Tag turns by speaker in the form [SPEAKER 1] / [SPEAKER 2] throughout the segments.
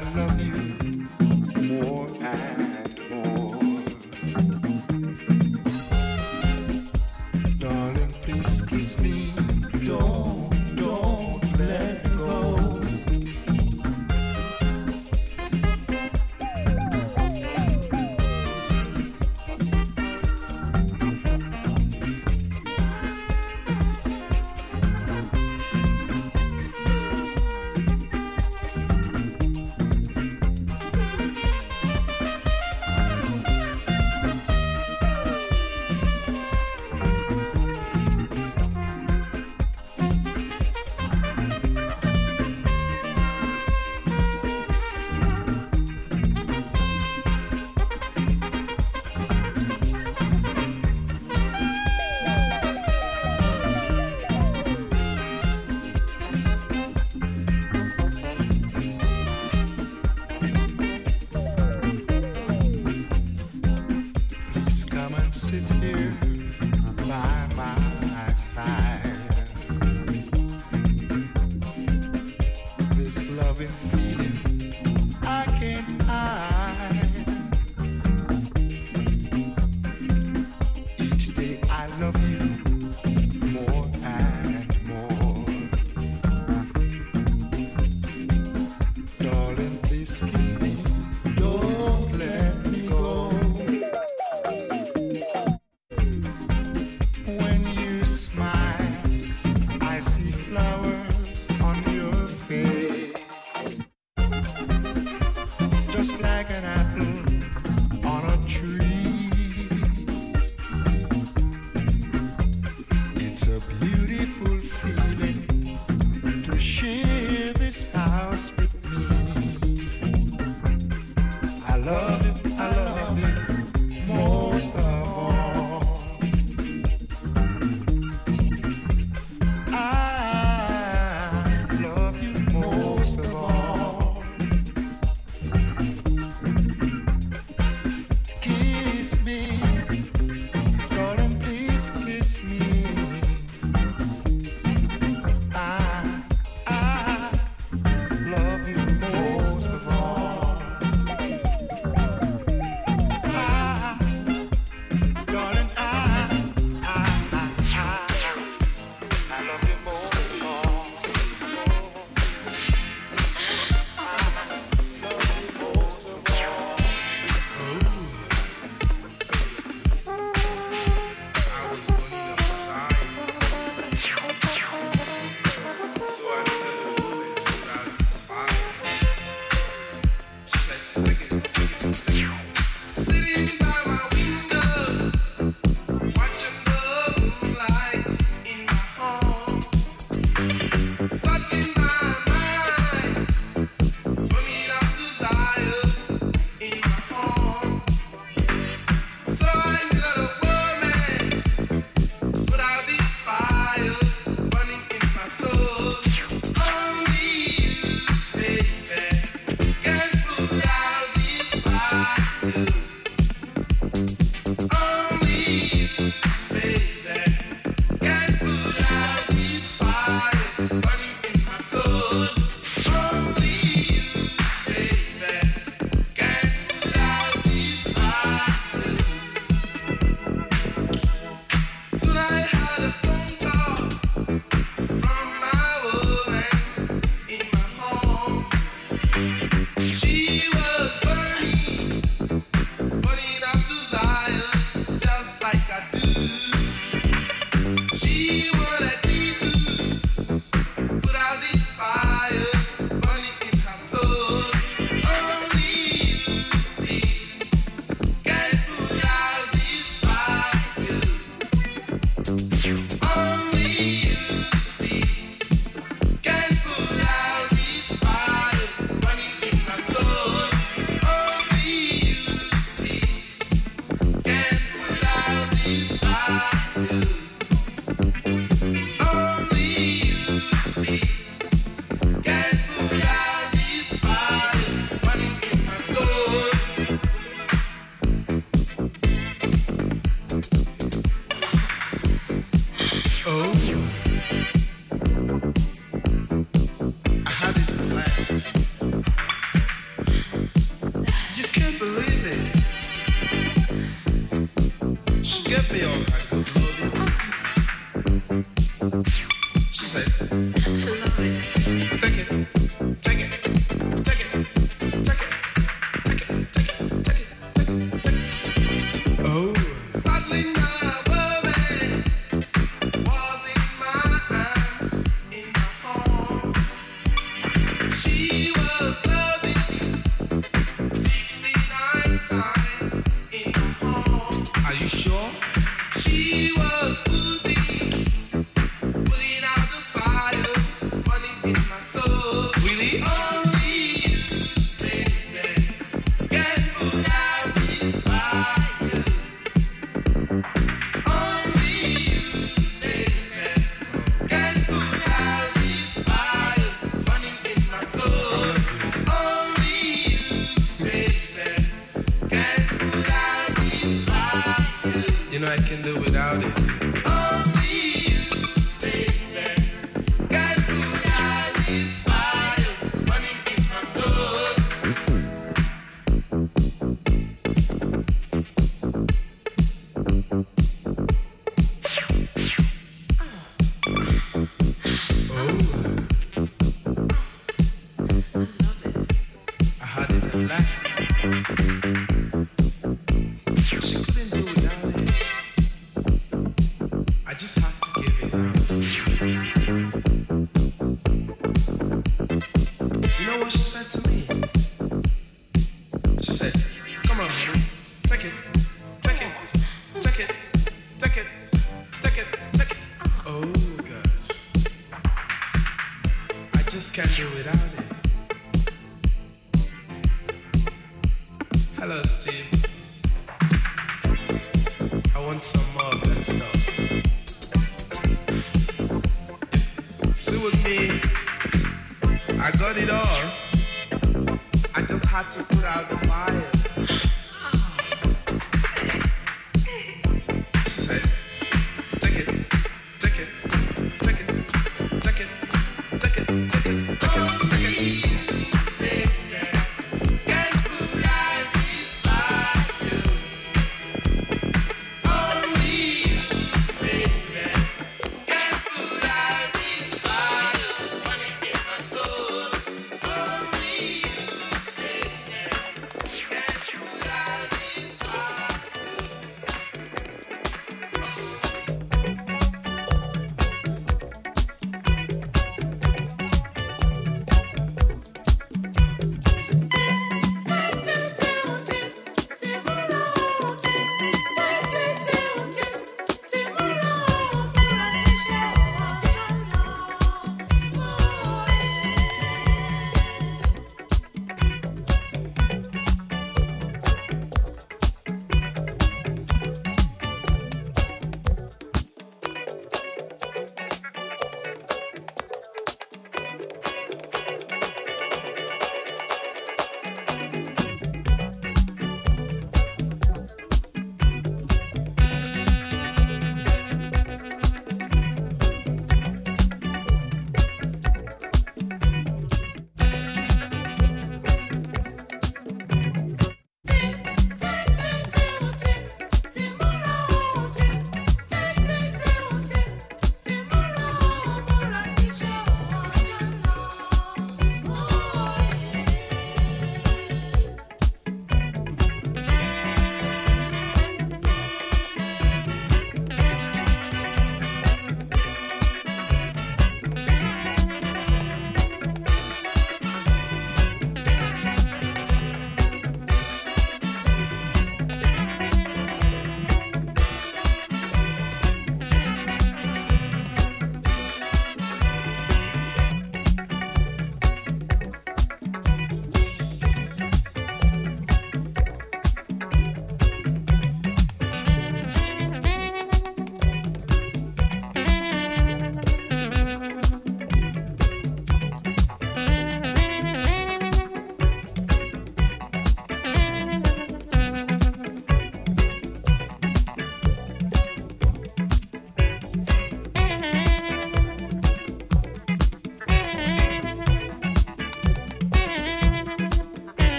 [SPEAKER 1] when you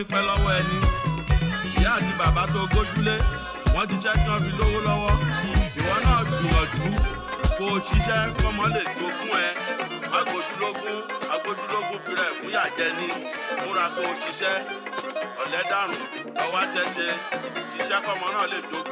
[SPEAKER 2] fún ní pẹ́ lọ́wọ́ ẹni. Ìyá àti bàbá tó gójúlé wọ́n ti kí wọ́n fi lówó lọ́wọ́. Ìwọ náà gbìyànjú kó o ṣiṣẹ́ kọ́mọ lè jogún ẹ. Agbójúlógún agbójúlógún firẹ̀ fún yàjẹ́ ní múra kó o ṣiṣẹ́. Ọ̀lẹ́dàrún ọwọ́ àṣẹṣe ṣiṣẹ́ kọ́mọ náà lè jogún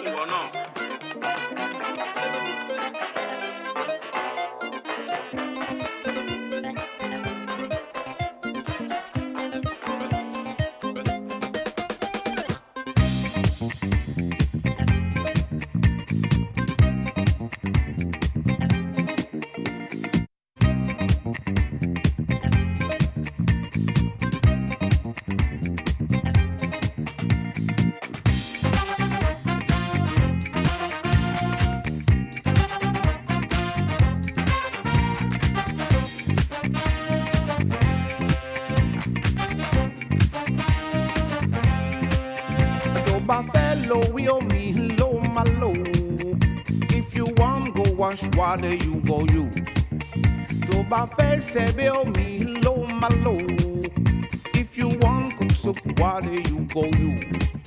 [SPEAKER 3] bá fẹ́ sẹ́bẹ̀ omi ló máa lò if you wan cook soup water you go use.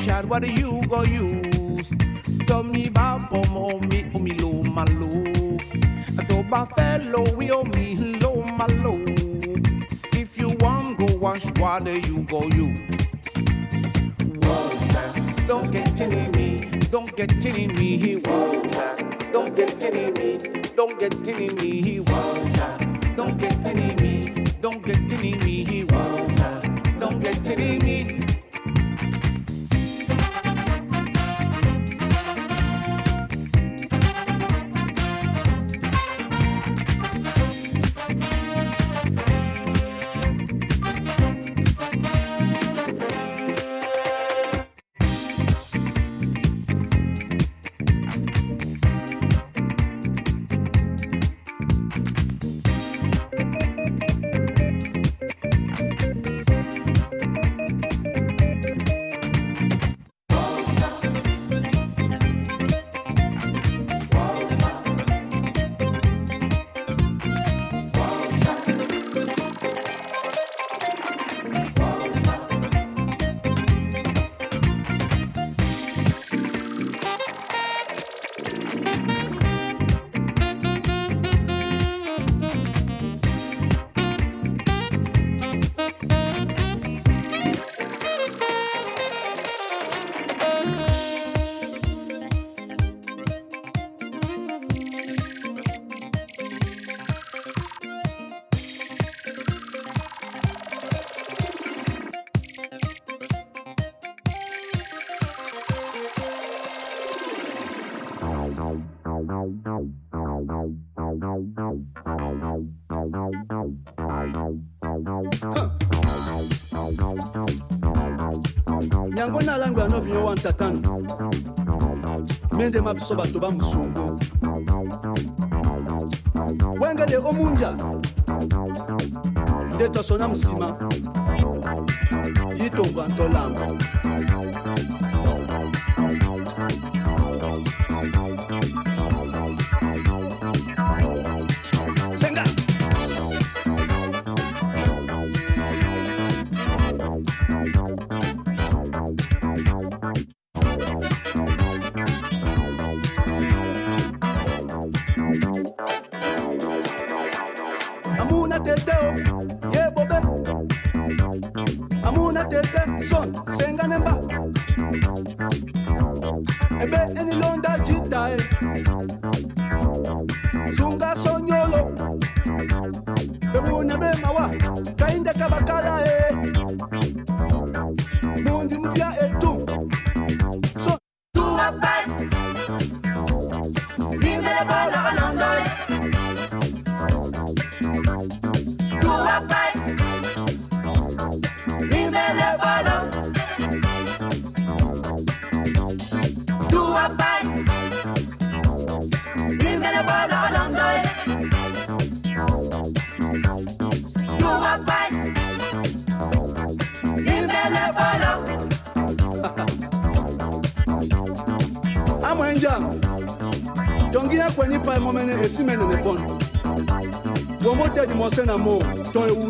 [SPEAKER 3] Shot, what do you go use? Tell me about pomo oh, mi omi oh, lo malo. To ba fellow we oh, omi lo malo. If you want go wash water, you go use. Water, don't get in me, don't get in me, He water. Don't get in me, don't get in me, He water. Don't get in me, don't get in me,
[SPEAKER 4] nalango yano bino wa ntatano mendema biso bato bamusungu wengele omunja. Nde tosona nsima yitongwa ntolamba mose na mo ton ewudu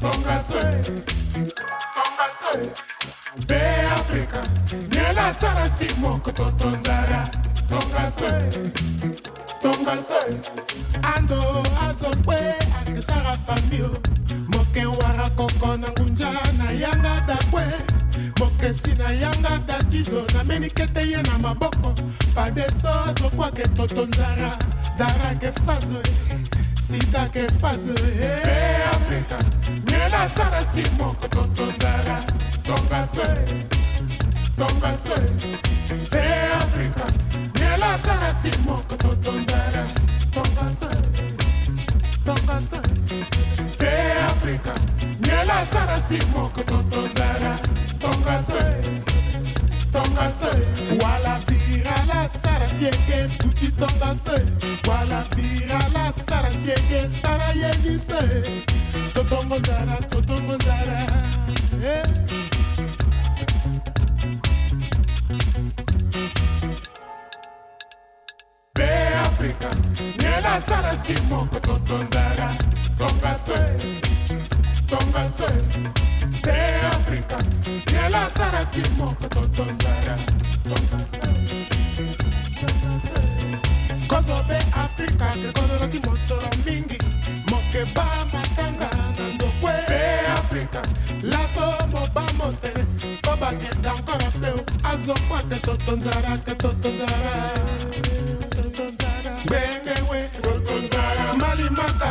[SPEAKER 5] totonzara, tonga se, tonga se. Pe Africa, yela sana simoko totonzara, tonga se, tonga se. Pe Africa, yela sana simoko totonzara, tonga se, tonga se. Ando azokwe akisara famio, moke wara koko na ngunja na yanga dakwe. mokesi na yanga datizo nameni kete ye na maboko padeso azokwake toto nzara nzara ke fazo sida ke fazo e afrika Ela sara simoko totozala Tonga se. Tonga se. E Afrika. Ela sara simoko totozala Tonga se. Tonga se. E Afrika. Ela sara simoko totozala Tonga se Tonga se tonga se wala bira la sara sieke tuti tonga se wala bira la sara sieke sara yeli se totongo zara. totongo dara. Eh. Be Africa, nela sara si moko totongo dara tonga se tonga se nela sara simoko totonzara, tonga swe, tonga swe. Kozo Africa, ke kozo lati mosoro moke ba matanga na. Be Africa, laso mo ba mote, koba ke dankora peu, azo kwa ke totonzara, ke totonzara. Bengewe, Malimaka,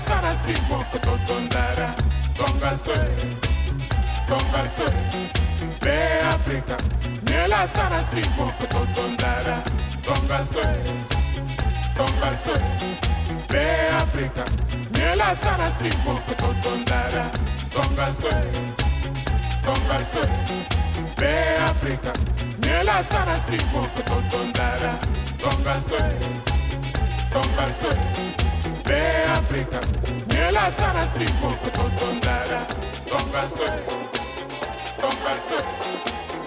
[SPEAKER 5] sara simbo kototondara konga sore konga sore be afrika nela sara simbo kototondara konga sore konga sore be afrika nela sara
[SPEAKER 2] simbo kototondara konga sore
[SPEAKER 5] konga sore be afrika nela sara
[SPEAKER 6] simbo kototondara konga sore konga sore beafrika nyelasana sinkoko totondala tongaso tongaso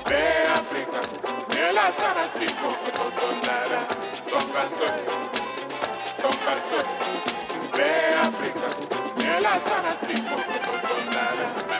[SPEAKER 6] beafrika nyelasana
[SPEAKER 7] sinkoko totondala tongaso tongaso beafrika nyelasana sinkoko totondala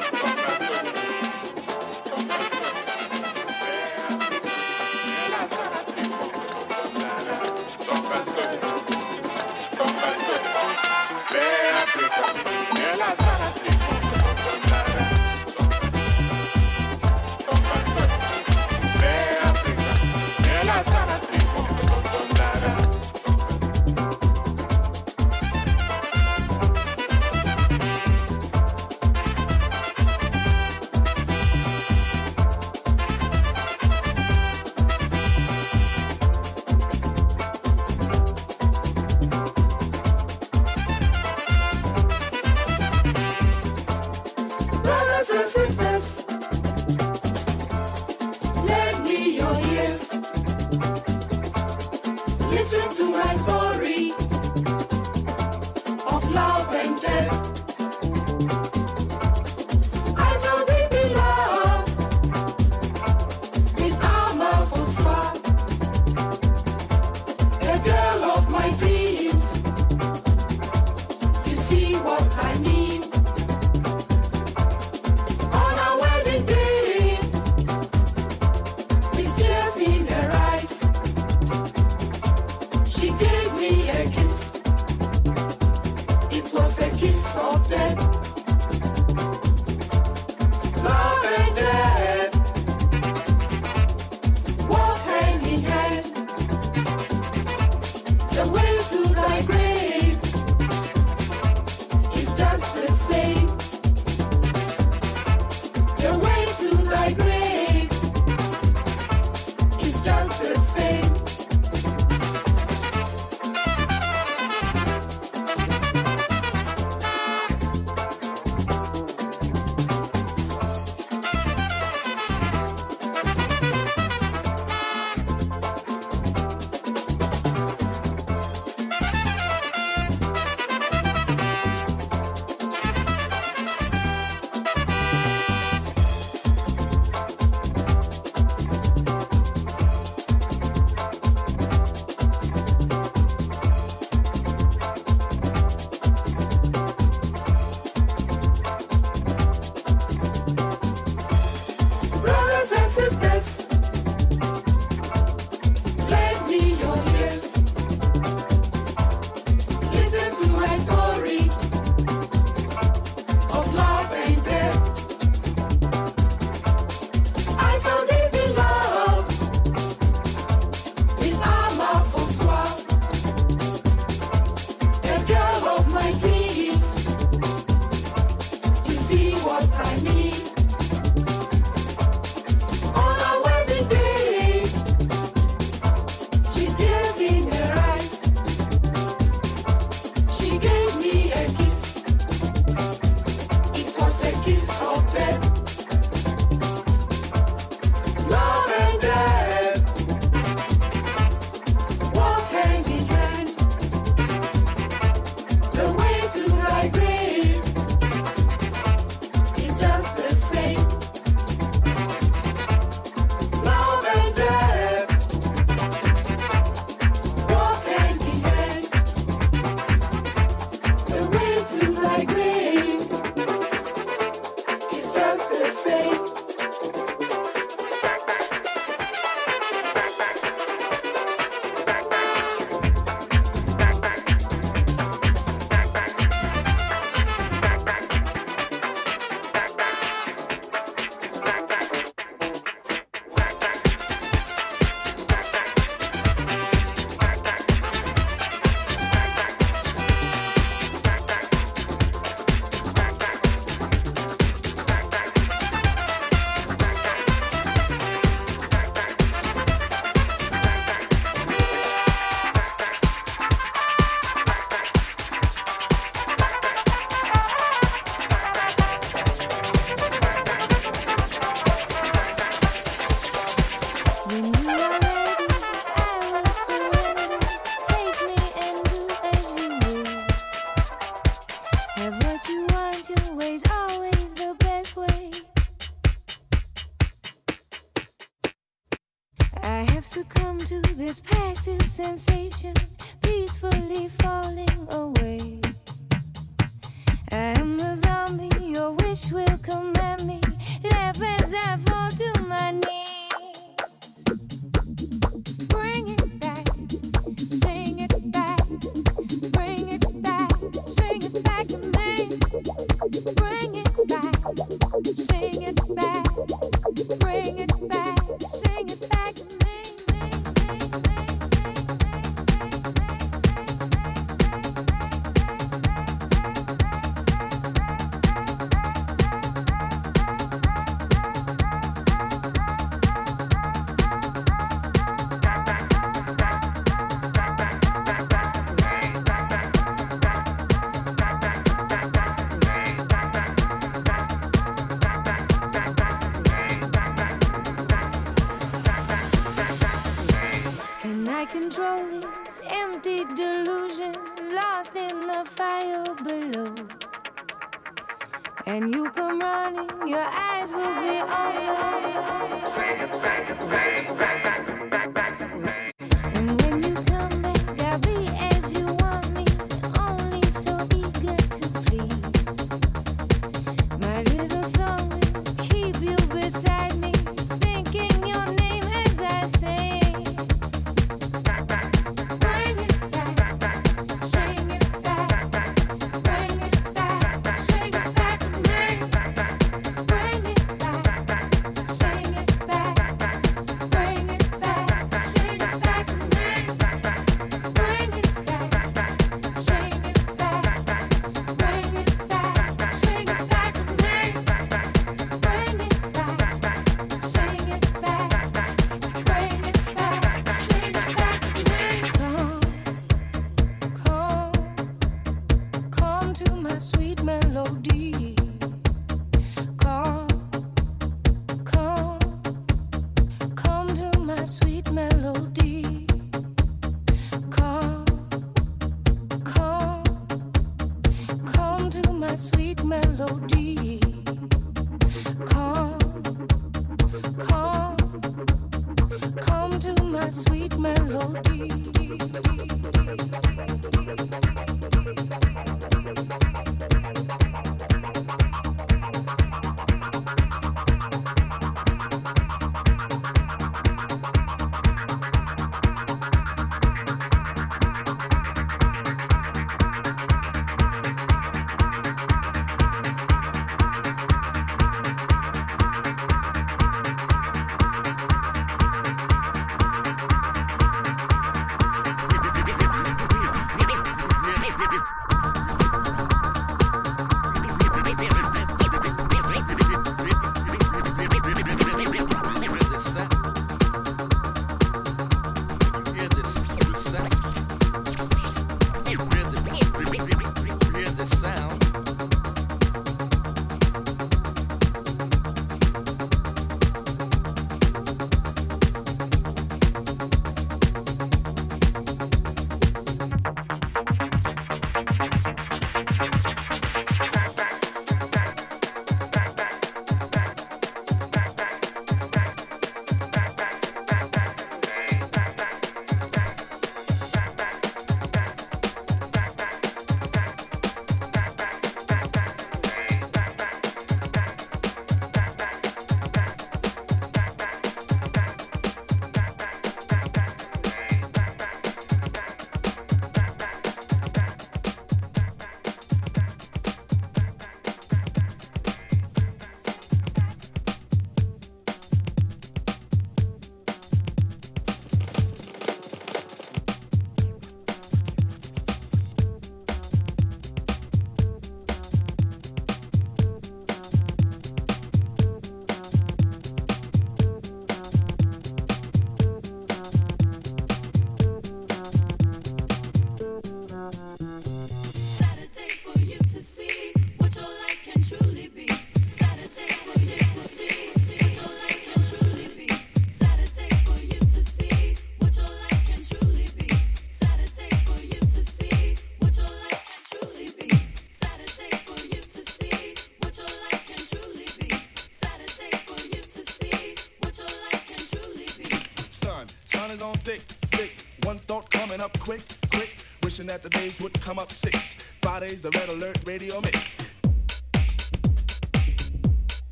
[SPEAKER 7] up quick, quick. Wishing that the days would come up six. Fridays, the red alert radio mix.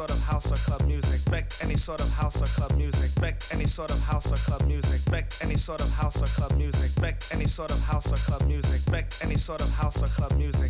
[SPEAKER 8] sort of house or club music, Beck any sort of house or club music, Beck any sort of house or club music, Beck any sort of house or club music, Beck any sort of house or club music, Beck any sort of house or club music,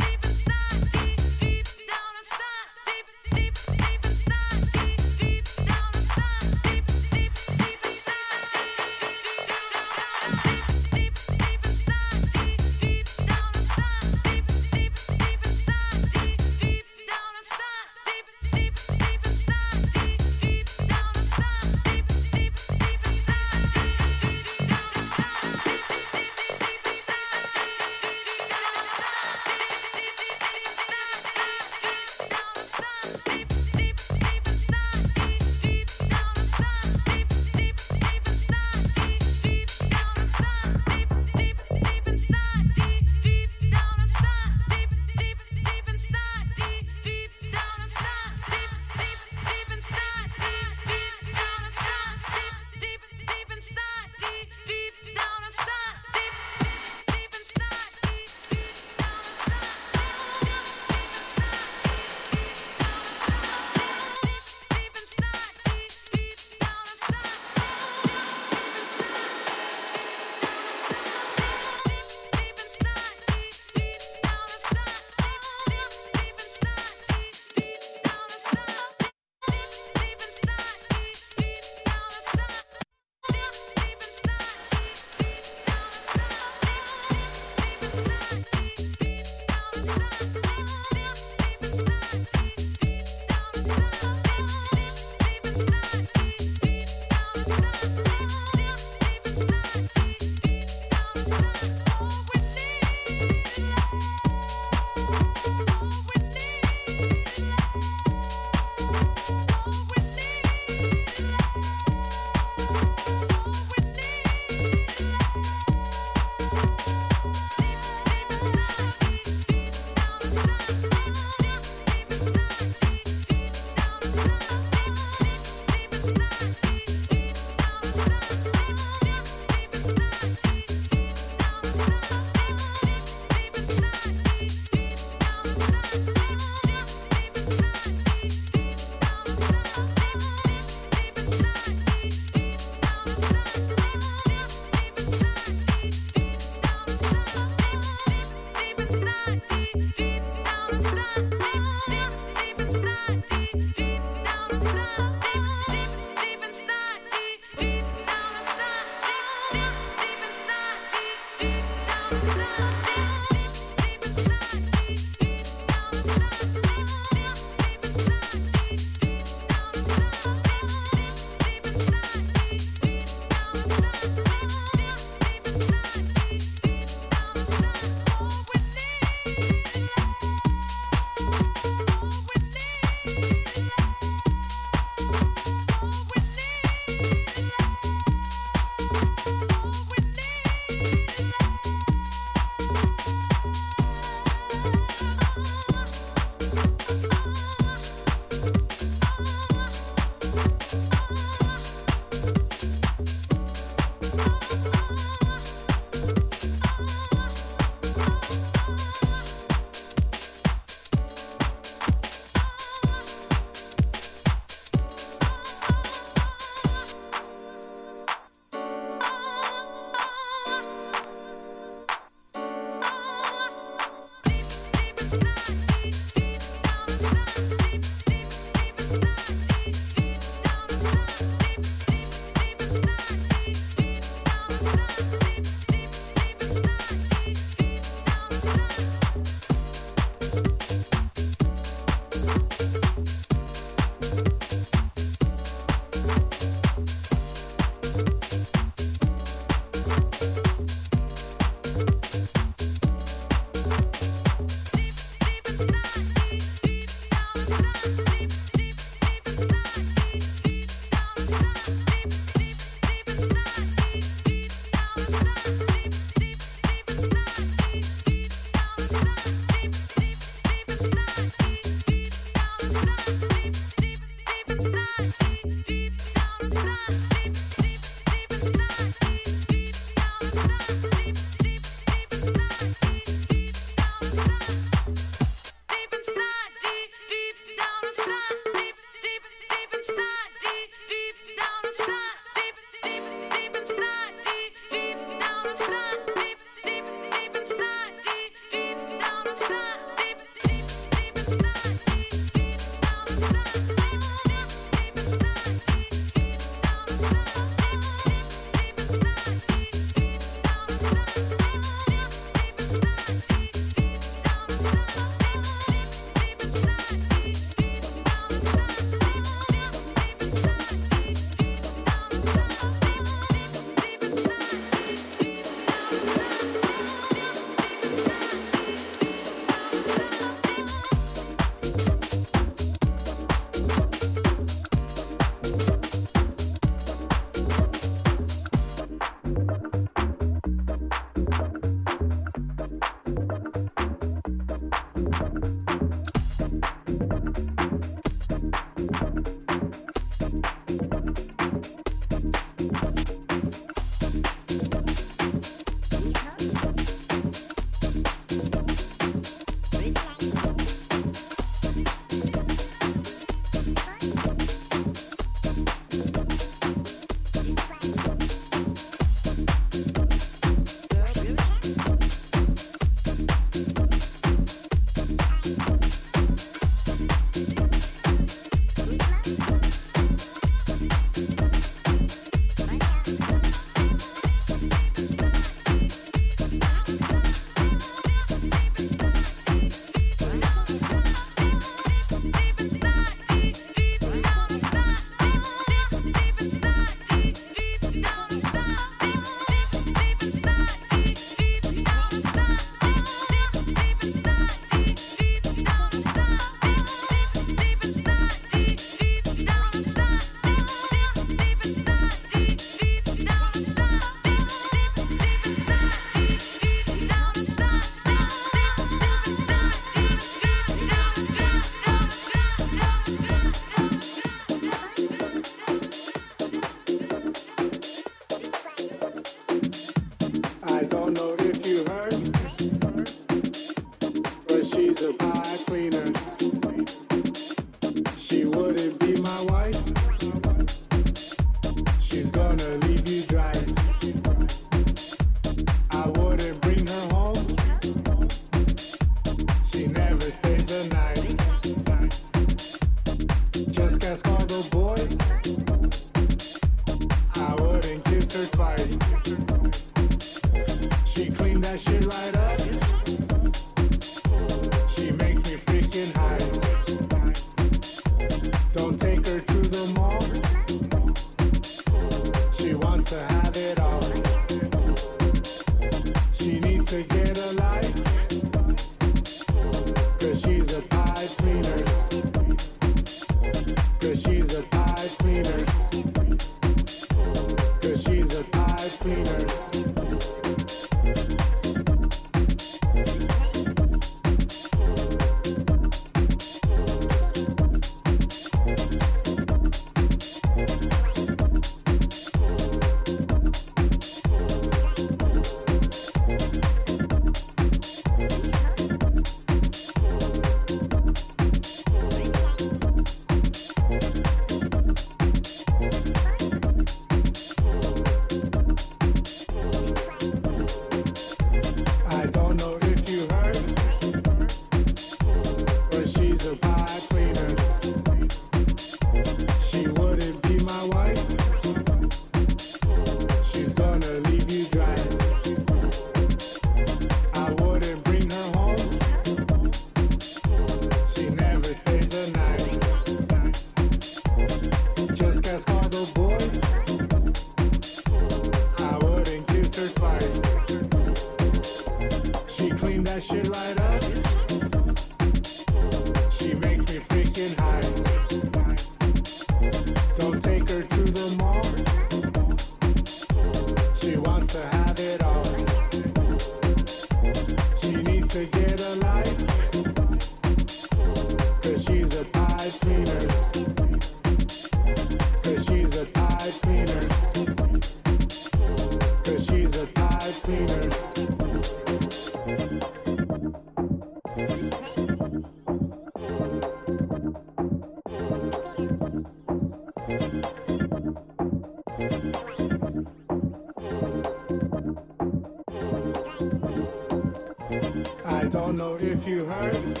[SPEAKER 9] don't know if you heard,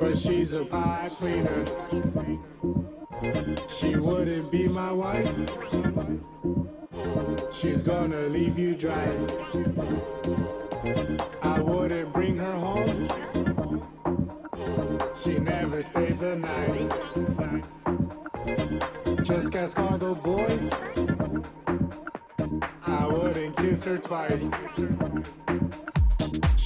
[SPEAKER 9] but she's a pie cleaner. She wouldn't be my wife. She's gonna leave you dry. I wouldn't bring her home. She never stays the night. Just ask all the boys. I wouldn't kiss her twice.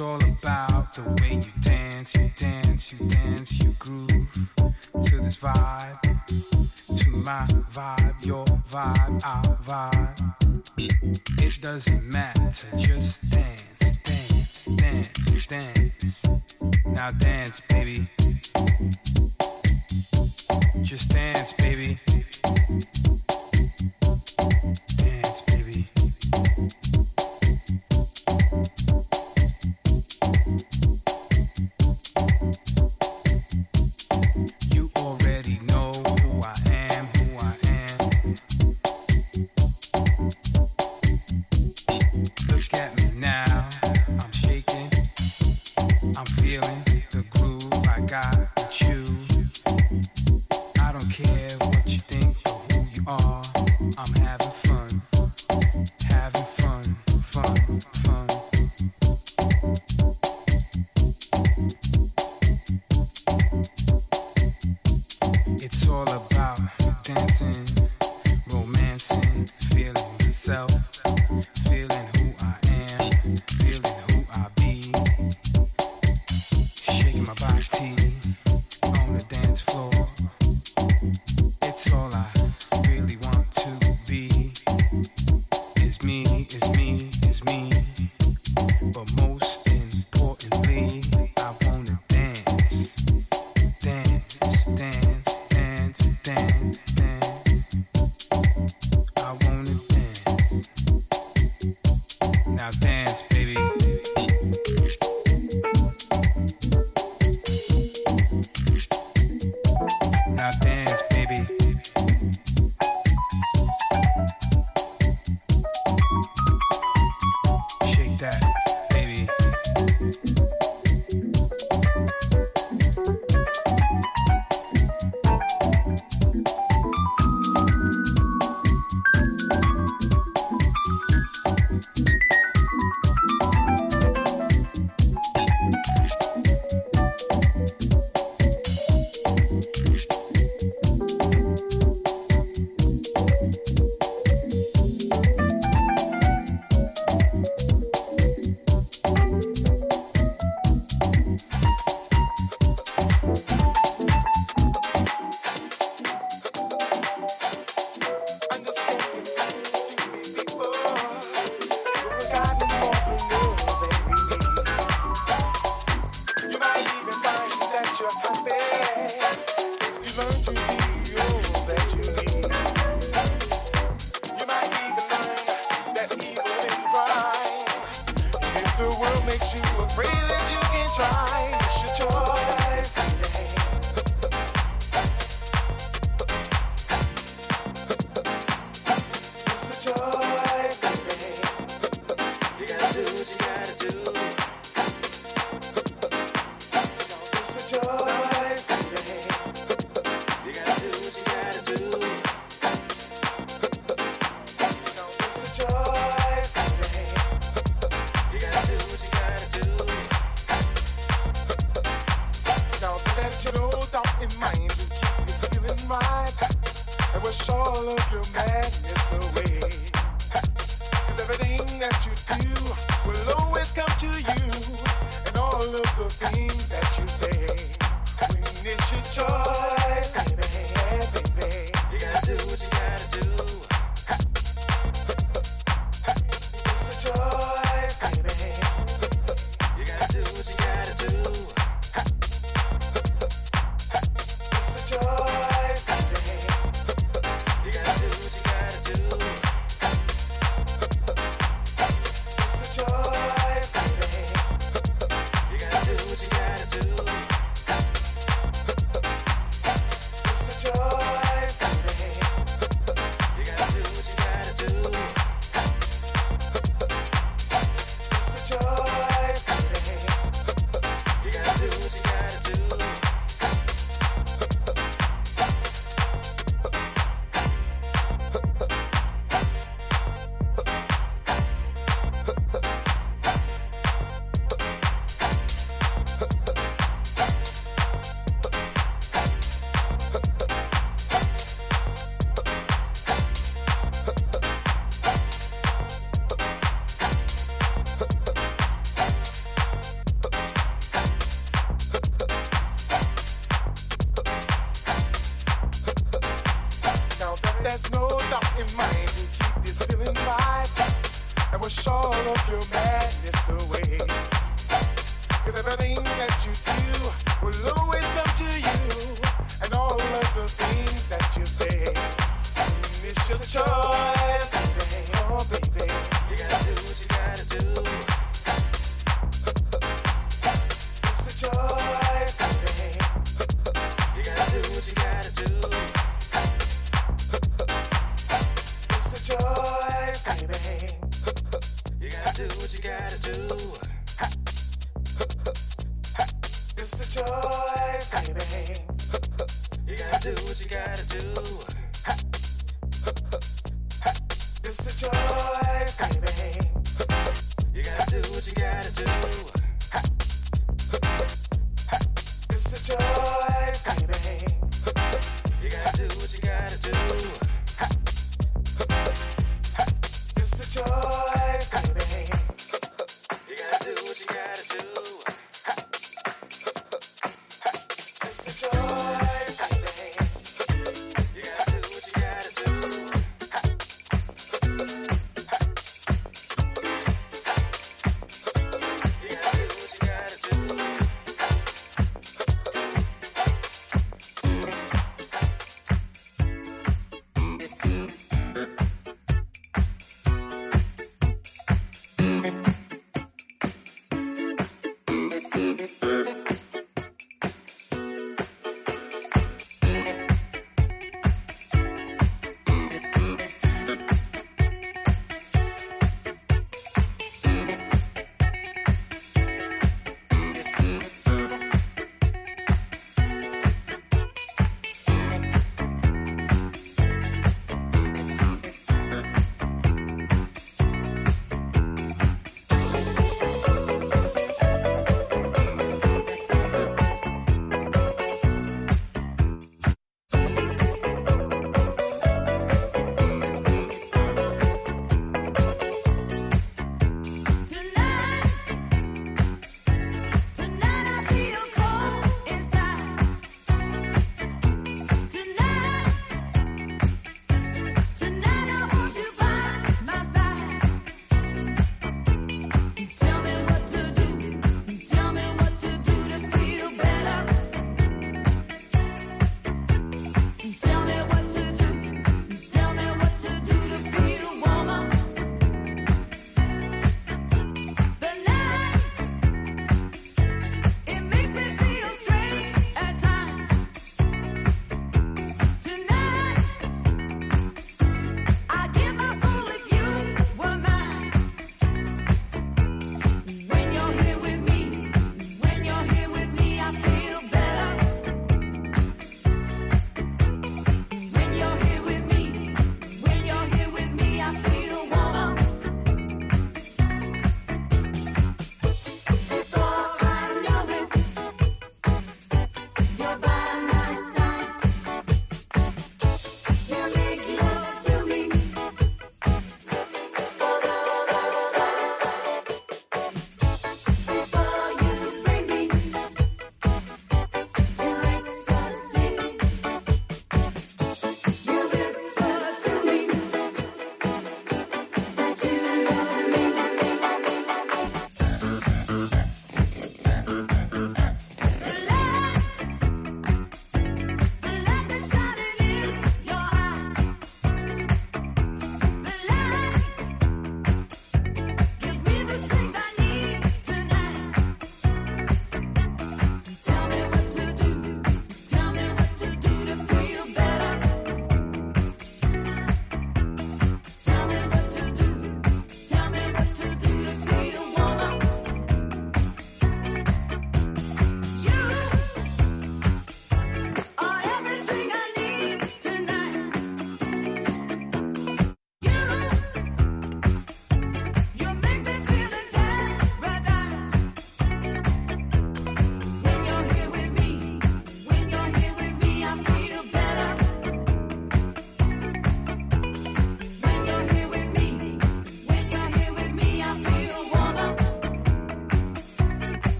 [SPEAKER 9] all about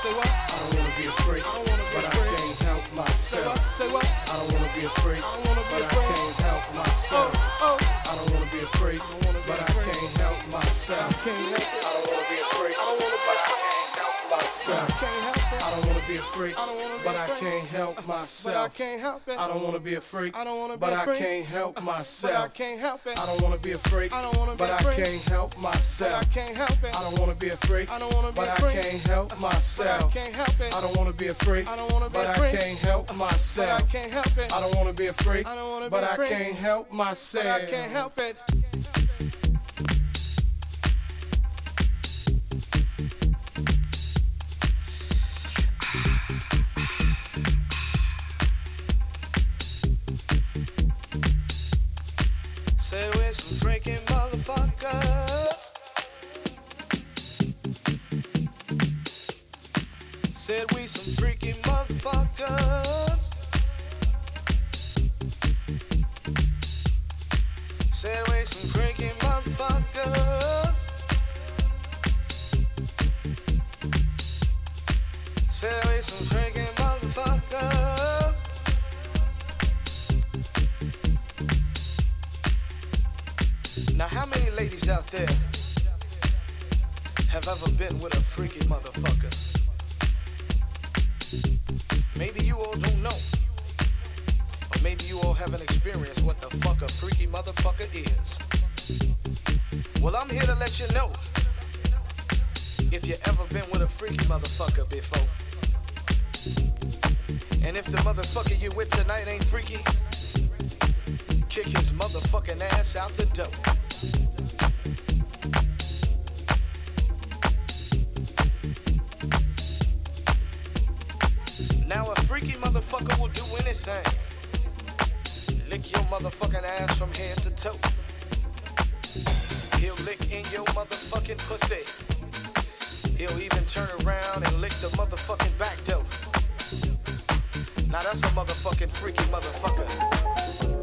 [SPEAKER 9] Say what? I don't wanna be afraid, I wanna be but. I can't help myself. Say what? I don't
[SPEAKER 2] wanna be afraid, I wanna be but. I can't help oh, myself. Oh, oh. I don't wanna be afraid, I wanna be but. I can't help myself. I can't help it. I don't wanna be afraid, I don't wanna, but I can't. help myself myself. I can't help
[SPEAKER 10] it. I don't wanna be a freak, I don't wanna be but I can't help myself. But I can't help it. I don't wanna be a freak, I don't wanna be but I
[SPEAKER 11] can't help myself. But
[SPEAKER 8] I can't help it. I don't wanna be a freak, I don't wanna be but I can't help myself. But I can't help it. I don't wanna be a freak, I don't wanna be but I can't help myself. I can't help it. I don't wanna be a freak, I don't wanna be but I can't help myself. But I can't help it. I don't wanna be a freak, I don't wanna be but I can't help myself. But I can't help it.
[SPEAKER 12] Said we some freaking motherfuckers. Said we some freaky motherfuckers. Said we some freaky motherfuckers. Ladies out there have ever been with a freaky motherfucker? Maybe you all don't know. Or maybe you all haven't experienced what the fuck a freaky motherfucker is. Well, I'm here to let you know. If you ever been with a freaky motherfucker before. And if the motherfucker you with tonight ain't freaky, kick his motherfucking ass out the door. Freaky motherfucker will do anything. Lick your motherfucking ass from head to toe. He'll lick in your motherfucking pussy. He'll even turn around and lick the motherfucking back door. Now that's a motherfucking freaky motherfucker.